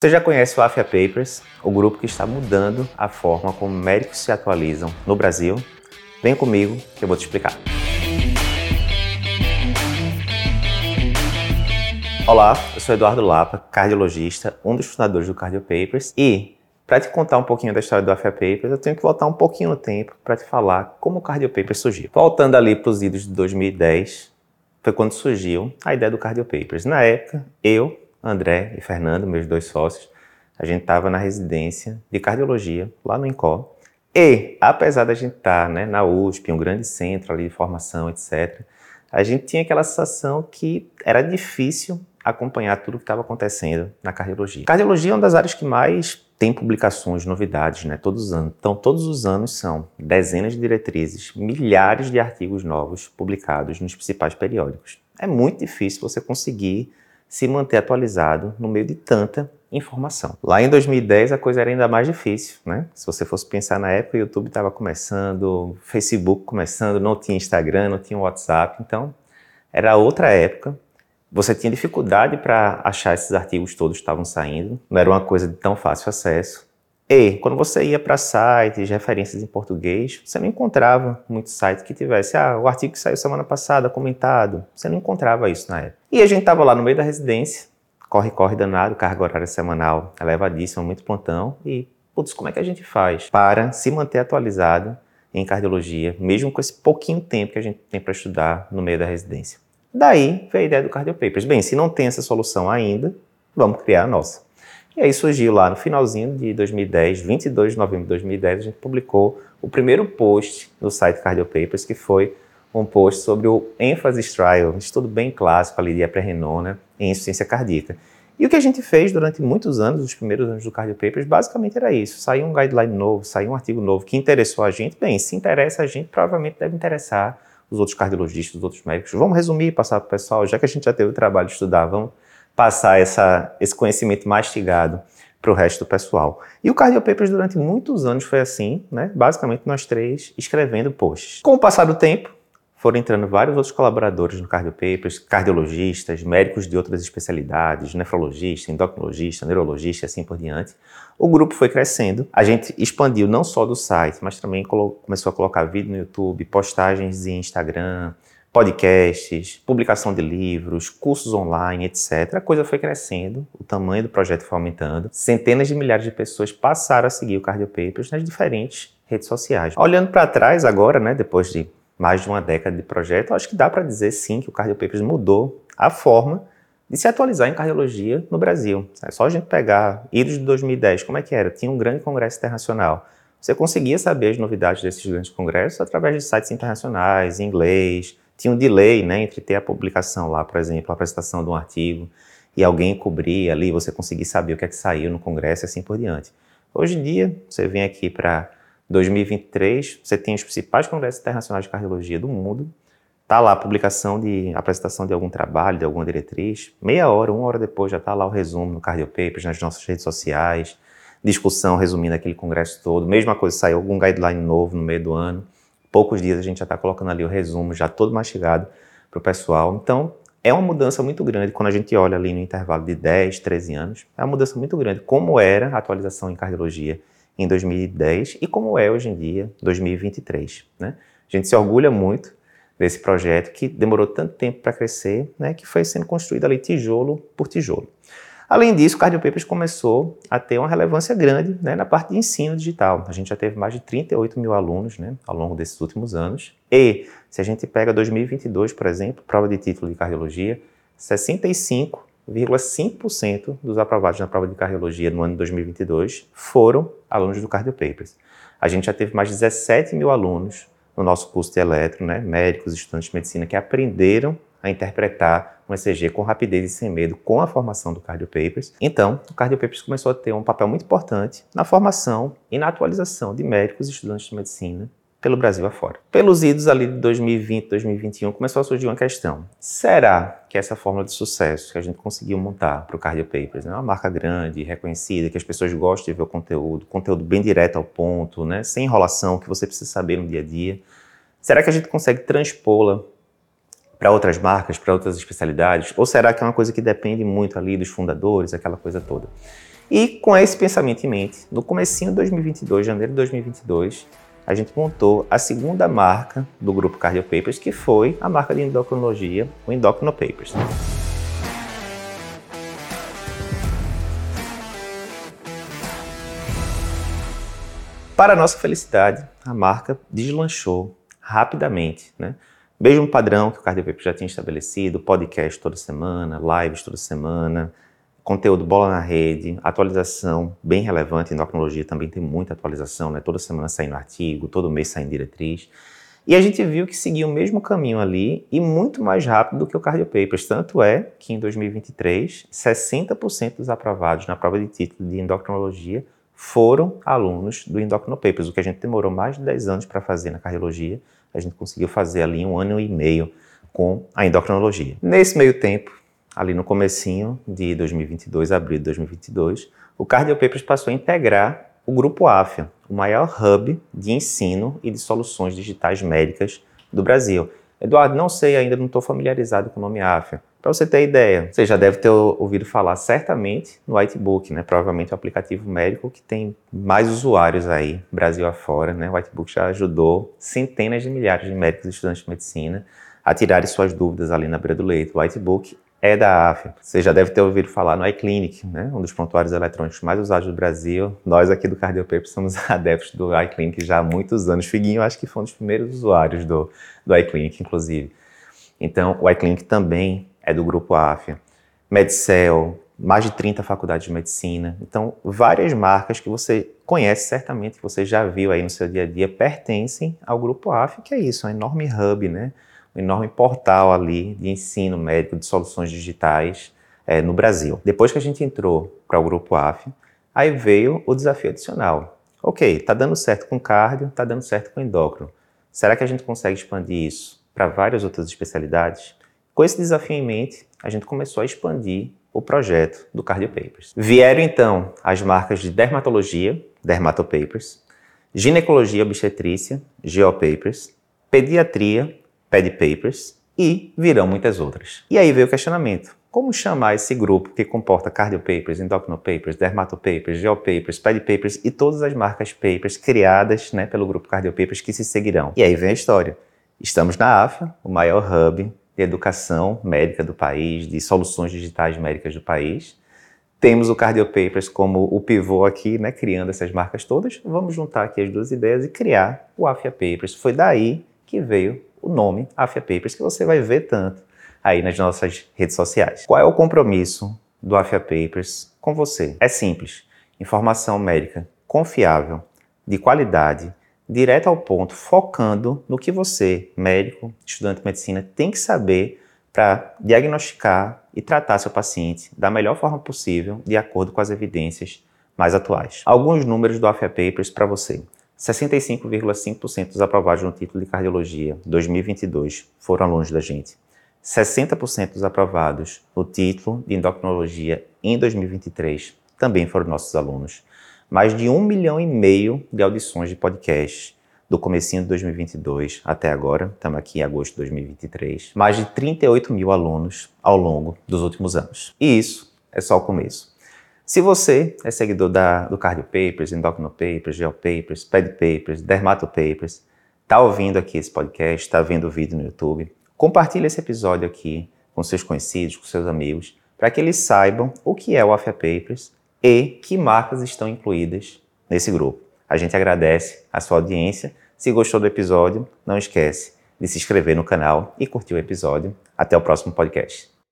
Você já conhece o Afia Papers, o grupo que está mudando a forma como médicos se atualizam no Brasil? Vem comigo que eu vou te explicar. Olá, eu sou Eduardo Lapa, cardiologista, um dos fundadores do Cardio Papers e para te contar um pouquinho da história do Afia Papers, eu tenho que voltar um pouquinho no tempo para te falar como o Cardio Papers surgiu. Voltando ali para os idos de 2010, foi quando surgiu a ideia do Cardio Papers. Na época, eu, André e Fernando, meus dois sócios, a gente estava na residência de cardiologia, lá no INCO. E, apesar da gente estar tá, né, na USP, um grande centro ali de formação, etc., a gente tinha aquela sensação que era difícil acompanhar tudo o que estava acontecendo na cardiologia. Cardiologia é uma das áreas que mais tem publicações, novidades, né, todos os anos. Então, todos os anos são dezenas de diretrizes, milhares de artigos novos publicados nos principais periódicos. É muito difícil você conseguir se manter atualizado no meio de tanta informação. Lá em 2010 a coisa era ainda mais difícil, né? Se você fosse pensar na época, o YouTube estava começando, Facebook começando, não tinha Instagram, não tinha WhatsApp, então era outra época. Você tinha dificuldade para achar esses artigos todos que estavam saindo, não era uma coisa de tão fácil acesso. E quando você ia para sites, referências em português, você não encontrava muitos sites que tivesse, ah, o artigo que saiu semana passada, comentado. Você não encontrava isso na época. E a gente estava lá no meio da residência, corre, corre danado, carga horária semanal elevadíssima, muito plantão. E, putz, como é que a gente faz para se manter atualizado em cardiologia, mesmo com esse pouquinho tempo que a gente tem para estudar no meio da residência? Daí veio a ideia do Cardio Papers. Bem, se não tem essa solução ainda, vamos criar a nossa. E aí surgiu lá no finalzinho de 2010, 22 de novembro de 2010, a gente publicou o primeiro post no site Cardio Papers, que foi um post sobre o Emphasis Trial, um estudo bem clássico ali de eprenona em insuficiência cardíaca. E o que a gente fez durante muitos anos, os primeiros anos do Cardio Papers, basicamente era isso. Saiu um guideline novo, saiu um artigo novo que interessou a gente. Bem, se interessa a gente, provavelmente deve interessar os outros cardiologistas, os outros médicos. Vamos resumir e passar para o pessoal, já que a gente já teve o trabalho de estudar, vamos passar essa, esse conhecimento mastigado para o resto do pessoal. E o Cardio Papers durante muitos anos foi assim, né? Basicamente nós três escrevendo posts. Com o passar do tempo, foram entrando vários outros colaboradores no Cardio Papers, cardiologistas, médicos de outras especialidades, nefrologista, endocrinologista, neurologista e assim por diante. O grupo foi crescendo, a gente expandiu não só do site, mas também começou a colocar vídeo no YouTube, postagens em Instagram, podcasts, publicação de livros, cursos online, etc. A coisa foi crescendo, o tamanho do projeto foi aumentando. Centenas de milhares de pessoas passaram a seguir o Cardio Papers nas diferentes redes sociais. Olhando para trás agora, né, depois de mais de uma década de projeto, acho que dá para dizer sim que o Cardio Papers mudou a forma de se atualizar em cardiologia no Brasil. É só a gente pegar idos de 2010, como é que era? Tinha um grande congresso internacional. Você conseguia saber as novidades desses grandes congressos através de sites internacionais, em inglês, tinha um delay né, entre ter a publicação lá, por exemplo, a apresentação de um artigo e alguém cobrir ali, você conseguir saber o que é que saiu no Congresso e assim por diante. Hoje em dia, você vem aqui para 2023, você tem os principais congressos internacionais de cardiologia do mundo, tá lá a publicação de a apresentação de algum trabalho, de alguma diretriz, meia hora, uma hora depois já tá lá o resumo no Cardio Papers, nas nossas redes sociais, discussão resumindo aquele congresso todo, mesma coisa, saiu algum guideline novo no meio do ano, poucos dias a gente já está colocando ali o resumo, já todo mastigado para o pessoal. Então, é uma mudança muito grande quando a gente olha ali no intervalo de 10, 13 anos. É uma mudança muito grande. Como era a atualização em cardiologia em 2010 e como é hoje em dia, 2023. Né? A gente se orgulha muito desse projeto que demorou tanto tempo para crescer, né, que foi sendo construído ali tijolo por tijolo. Além disso, o Cardio Papers começou a ter uma relevância grande né, na parte de ensino digital. A gente já teve mais de 38 mil alunos né, ao longo desses últimos anos. E, se a gente pega 2022, por exemplo, prova de título de cardiologia, 65,5% dos aprovados na prova de cardiologia no ano de 2022 foram alunos do Cardio Papers. A gente já teve mais de 17 mil alunos no nosso curso de eletro, né, médicos, estudantes de medicina, que aprenderam a interpretar um ECG com rapidez e sem medo com a formação do Cardio Papers. Então, o Cardio Papers começou a ter um papel muito importante na formação e na atualização de médicos e estudantes de medicina pelo Brasil afora. Pelos idos ali de 2020, 2021, começou a surgir uma questão. Será que essa fórmula de sucesso que a gente conseguiu montar para o Cardio Papers, né, uma marca grande, reconhecida, que as pessoas gostam de ver o conteúdo, conteúdo bem direto ao ponto, né, sem enrolação, que você precisa saber no dia a dia, será que a gente consegue transpô-la para outras marcas, para outras especialidades? Ou será que é uma coisa que depende muito ali dos fundadores, aquela coisa toda? E com esse pensamento em mente, no comecinho de 2022, janeiro de 2022, a gente montou a segunda marca do grupo Cardio Papers, que foi a marca de endocrinologia, o Endocrino Papers. Para nossa felicidade, a marca deslanchou rapidamente, né? Mesmo padrão que o Cardio Paper já tinha estabelecido, podcast toda semana, lives toda semana, conteúdo bola na rede, atualização bem relevante, endocrinologia também tem muita atualização, né? Toda semana saindo artigo, todo mês saindo diretriz. E a gente viu que seguia o mesmo caminho ali e muito mais rápido do que o Cardio Papers. Tanto é que em 2023, 60% dos aprovados na prova de título de endocrinologia foram alunos do Endocrino Papers, o que a gente demorou mais de 10 anos para fazer na cardiologia, a gente conseguiu fazer ali um ano e meio com a endocrinologia. Nesse meio tempo, ali no comecinho de 2022, abril de 2022, o Cardio Papers passou a integrar o grupo AFIA, o maior hub de ensino e de soluções digitais médicas do Brasil. Eduardo, não sei ainda, não estou familiarizado com o nome AFIA. Para você ter ideia, você já deve ter ouvido falar certamente no Whitebook, né? Provavelmente o aplicativo médico que tem mais usuários aí, Brasil afora, né? O Whitebook já ajudou centenas de milhares de médicos e estudantes de medicina a tirarem suas dúvidas ali na beira do leito. O Whitebook é da AF. Você já deve ter ouvido falar no iClinic, né? um dos prontuários eletrônicos mais usados do Brasil. Nós aqui do Cardiopaper somos adeptos do iClinic já há muitos anos. Figuinho, acho que foi um dos primeiros usuários do, do iClinic, inclusive. Então, o iClinic também é do grupo AFIA. Medcel, mais de 30 faculdades de medicina. Então, várias marcas que você conhece certamente, que você já viu aí no seu dia a dia, pertencem ao grupo AFIA, que é isso, um enorme hub, né? Um enorme portal ali de ensino médico de soluções digitais é, no Brasil. Depois que a gente entrou para o grupo AFIA, aí veio o desafio adicional. Ok, está dando certo com cardio, está dando certo com endócrino. Será que a gente consegue expandir isso para várias outras especialidades? Com esse desafio em mente, a gente começou a expandir o projeto do Cardio Papers. Vieram então as marcas de dermatologia, Dermatopapers, ginecologia obstetrícia, Geopapers, pediatria, Papers e virão muitas outras. E aí veio o questionamento. Como chamar esse grupo que comporta Cardiopapers, Endocrinopapers, Dermatopapers, Geopapers, Papers e todas as marcas Papers criadas né, pelo grupo Cardiopapers que se seguirão? E aí vem a história. Estamos na AFA, o maior hub de educação médica do país, de soluções digitais médicas do país. Temos o Cardiopapers como o pivô aqui, né, criando essas marcas todas. Vamos juntar aqui as duas ideias e criar o Afia Papers. Foi daí que veio o nome Afia Papers, que você vai ver tanto aí nas nossas redes sociais. Qual é o compromisso do Afia Papers com você? É simples. Informação médica confiável, de qualidade, direto ao ponto, focando no que você, médico, estudante de medicina, tem que saber para diagnosticar e tratar seu paciente da melhor forma possível, de acordo com as evidências mais atuais. Alguns números do AFIA Papers para você. 65,5% dos aprovados no título de cardiologia 2022 foram alunos da gente. 60% dos aprovados no título de endocrinologia em 2023 também foram nossos alunos mais de um milhão e meio de audições de podcast do comecinho de 2022 até agora, estamos aqui em agosto de 2023, mais de 38 mil alunos ao longo dos últimos anos. E isso é só o começo. Se você é seguidor da, do Cardio Papers, Endocrino Papers, Geo Papers, Ped Papers, Dermato Papers, está ouvindo aqui esse podcast, está vendo o vídeo no YouTube, compartilhe esse episódio aqui com seus conhecidos, com seus amigos, para que eles saibam o que é o AFIA Papers e que marcas estão incluídas nesse grupo. A gente agradece a sua audiência. Se gostou do episódio, não esquece de se inscrever no canal e curtir o episódio. Até o próximo podcast.